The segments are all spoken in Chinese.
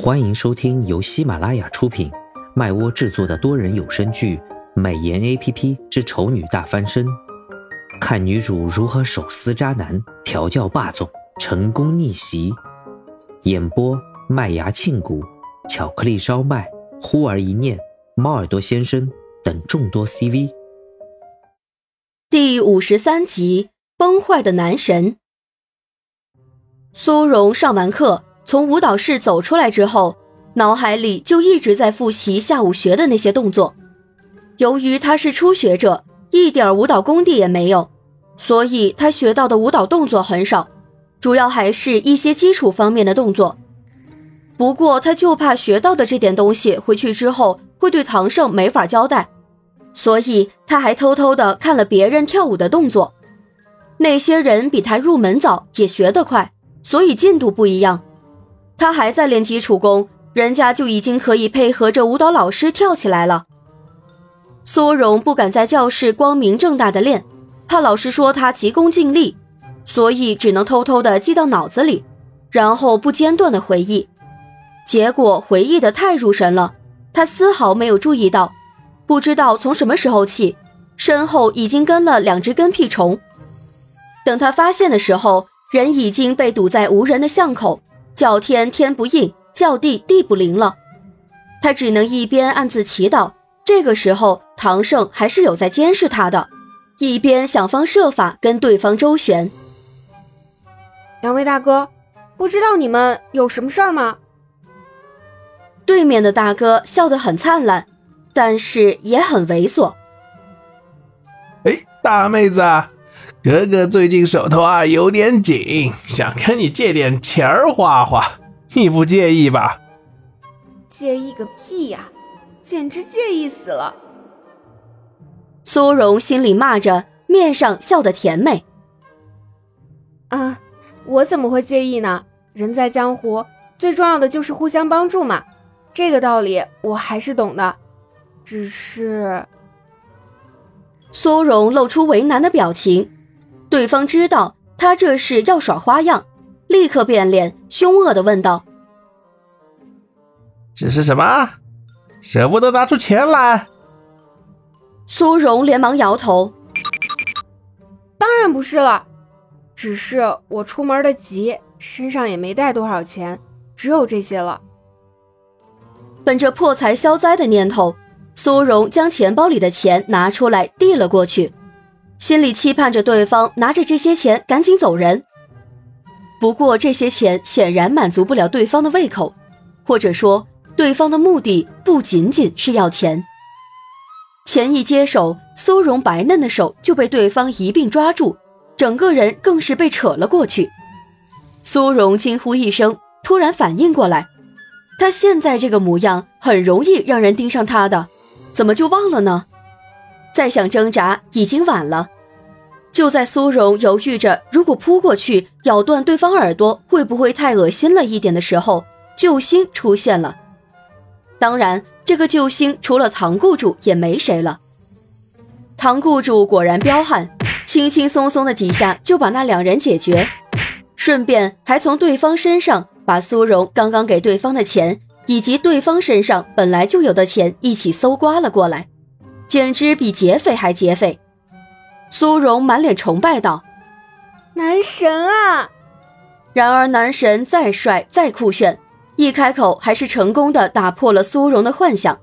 欢迎收听由喜马拉雅出品、麦窝制作的多人有声剧《美颜 A P P 之丑女大翻身》，看女主如何手撕渣男、调教霸总、成功逆袭。演播：麦芽庆谷、巧克力烧麦、忽而一念、猫耳朵先生等众多 C V。第五十三集：崩坏的男神。苏荣上完课。从舞蹈室走出来之后，脑海里就一直在复习下午学的那些动作。由于他是初学者，一点舞蹈功底也没有，所以他学到的舞蹈动作很少，主要还是一些基础方面的动作。不过他就怕学到的这点东西回去之后会对唐胜没法交代，所以他还偷偷的看了别人跳舞的动作。那些人比他入门早，也学得快，所以进度不一样。他还在练基础功，人家就已经可以配合着舞蹈老师跳起来了。苏荣不敢在教室光明正大的练，怕老师说他急功近利，所以只能偷偷的记到脑子里，然后不间断的回忆。结果回忆的太入神了，他丝毫没有注意到，不知道从什么时候起，身后已经跟了两只跟屁虫。等他发现的时候，人已经被堵在无人的巷口。叫天天不应，叫地地不灵了，他只能一边暗自祈祷，这个时候唐胜还是有在监视他的，一边想方设法跟对方周旋。两位大哥，不知道你们有什么事儿吗？对面的大哥笑得很灿烂，但是也很猥琐。哎，大妹子。哥哥最近手头啊有点紧，想跟你借点钱儿花花，你不介意吧？介意个屁呀！简直介意死了！苏荣心里骂着，面上笑得甜美。啊，我怎么会介意呢？人在江湖，最重要的就是互相帮助嘛。这个道理我还是懂的，只是……苏荣露出为难的表情。对方知道他这是要耍花样，立刻变脸，凶恶的问道：“这是什么？舍不得拿出钱来？”苏荣连忙摇头：“当然不是了，只是我出门的急，身上也没带多少钱，只有这些了。”本着破财消灾的念头，苏荣将钱包里的钱拿出来递了过去。心里期盼着对方拿着这些钱赶紧走人，不过这些钱显然满足不了对方的胃口，或者说对方的目的不仅仅是要钱。钱一接手，苏荣白嫩的手就被对方一并抓住，整个人更是被扯了过去。苏荣惊呼一声，突然反应过来，他现在这个模样很容易让人盯上他的，怎么就忘了呢？再想挣扎已经晚了。就在苏荣犹豫着，如果扑过去咬断对方耳朵，会不会太恶心了一点的时候，救星出现了。当然，这个救星除了唐雇主也没谁了。唐雇主果然彪悍，轻轻松松的几下就把那两人解决，顺便还从对方身上把苏荣刚刚给对方的钱，以及对方身上本来就有的钱一起搜刮了过来。简直比劫匪还劫匪！苏荣满脸崇拜道：“男神啊！”然而男神再帅再酷炫，一开口还是成功的打破了苏荣的幻想。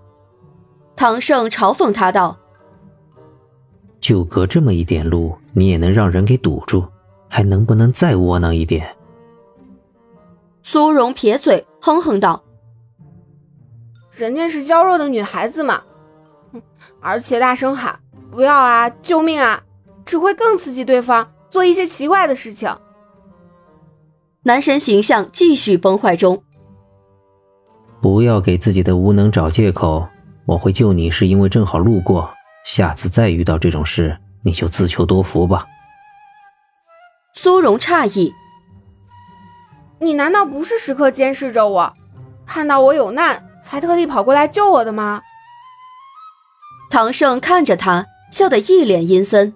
唐胜嘲讽他道：“就隔这么一点路，你也能让人给堵住，还能不能再窝囊一点？”苏荣撇嘴哼哼道：“人家是娇弱的女孩子嘛。”而且大声喊“不要啊，救命啊”，只会更刺激对方做一些奇怪的事情。男神形象继续崩坏中。不要给自己的无能找借口，我会救你是因为正好路过，下次再遇到这种事，你就自求多福吧。苏荣诧异：“你难道不是时刻监视着我，看到我有难才特地跑过来救我的吗？”唐胜看着他，笑得一脸阴森。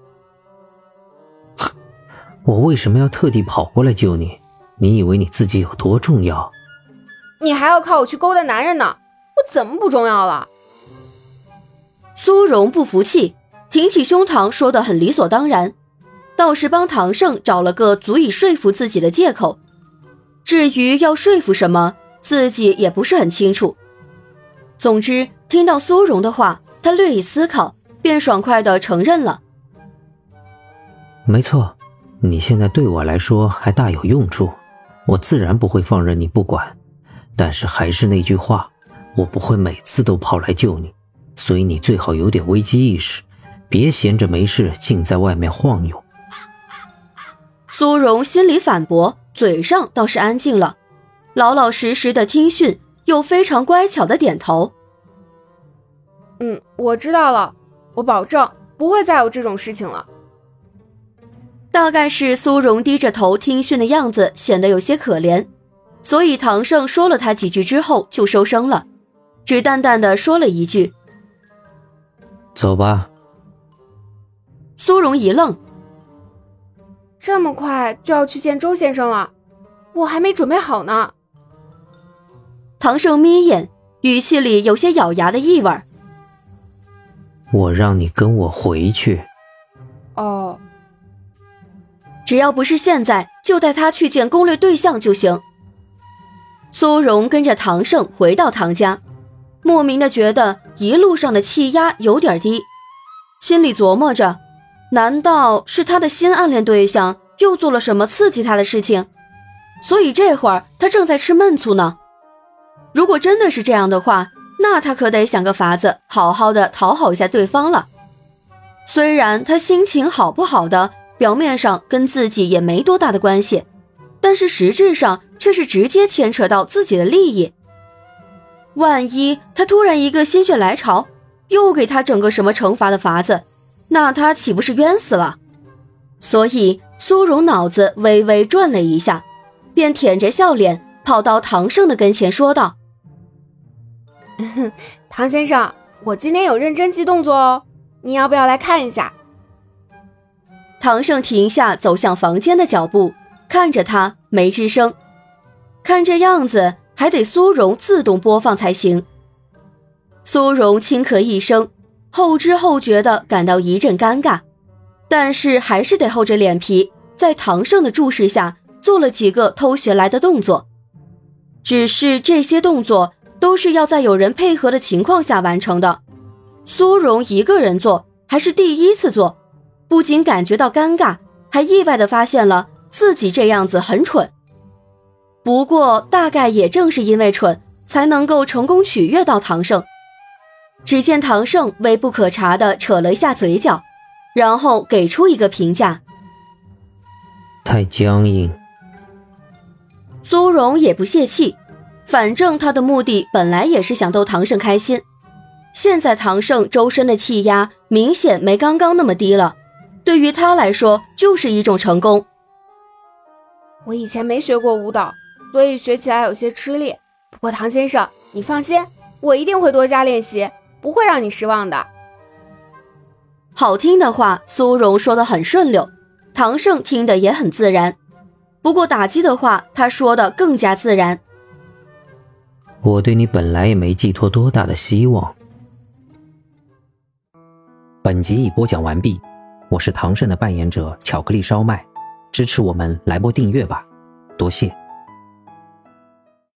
我为什么要特地跑过来救你？你以为你自己有多重要？你还要靠我去勾搭男人呢，我怎么不重要了？苏荣不服气，挺起胸膛，说的很理所当然，倒是帮唐胜找了个足以说服自己的借口。至于要说服什么，自己也不是很清楚。总之，听到苏荣的话，他略一思考，便爽快的承认了。没错，你现在对我来说还大有用处，我自然不会放任你不管。但是还是那句话，我不会每次都跑来救你。所以你最好有点危机意识，别闲着没事净在外面晃悠。苏荣心里反驳，嘴上倒是安静了，老老实实的听训，又非常乖巧的点头。嗯，我知道了，我保证不会再有这种事情了。大概是苏荣低着头听训的样子显得有些可怜，所以唐胜说了他几句之后就收声了，只淡淡的说了一句。走吧。苏荣一愣，这么快就要去见周先生了，我还没准备好呢。唐胜眯眼，语气里有些咬牙的意味。我让你跟我回去。哦，只要不是现在，就带他去见攻略对象就行。苏荣跟着唐胜回到唐家。莫名的觉得一路上的气压有点低，心里琢磨着，难道是他的新暗恋对象又做了什么刺激他的事情？所以这会儿他正在吃闷醋呢。如果真的是这样的话，那他可得想个法子好好的讨好一下对方了。虽然他心情好不好的，表面上跟自己也没多大的关系，但是实质上却是直接牵扯到自己的利益。万一他突然一个心血来潮，又给他整个什么惩罚的法子，那他岂不是冤死了？所以苏荣脑子微微转了一下，便舔着笑脸跑到唐胜的跟前说道：“ 唐先生，我今天有认真记动作哦，你要不要来看一下？”唐胜停下走向房间的脚步，看着他没吱声，看这样子。还得苏荣自动播放才行。苏荣轻咳一声，后知后觉的感到一阵尴尬，但是还是得厚着脸皮，在唐胜的注视下做了几个偷学来的动作。只是这些动作都是要在有人配合的情况下完成的，苏荣一个人做还是第一次做，不仅感觉到尴尬，还意外的发现了自己这样子很蠢。不过，大概也正是因为蠢，才能够成功取悦到唐胜。只见唐胜微不可察的扯了一下嘴角，然后给出一个评价：太僵硬。苏荣也不泄气，反正他的目的本来也是想逗唐胜开心。现在唐胜周身的气压明显没刚刚那么低了，对于他来说就是一种成功。我以前没学过舞蹈。所以学起来有些吃力，不过唐先生，你放心，我一定会多加练习，不会让你失望的。好听的话，苏荣说的很顺溜，唐胜听得也很自然。不过打击的话，他说的更加自然。我对你本来也没寄托多大的希望。本集已播讲完毕，我是唐胜的扮演者巧克力烧麦，支持我们来波订阅吧，多谢。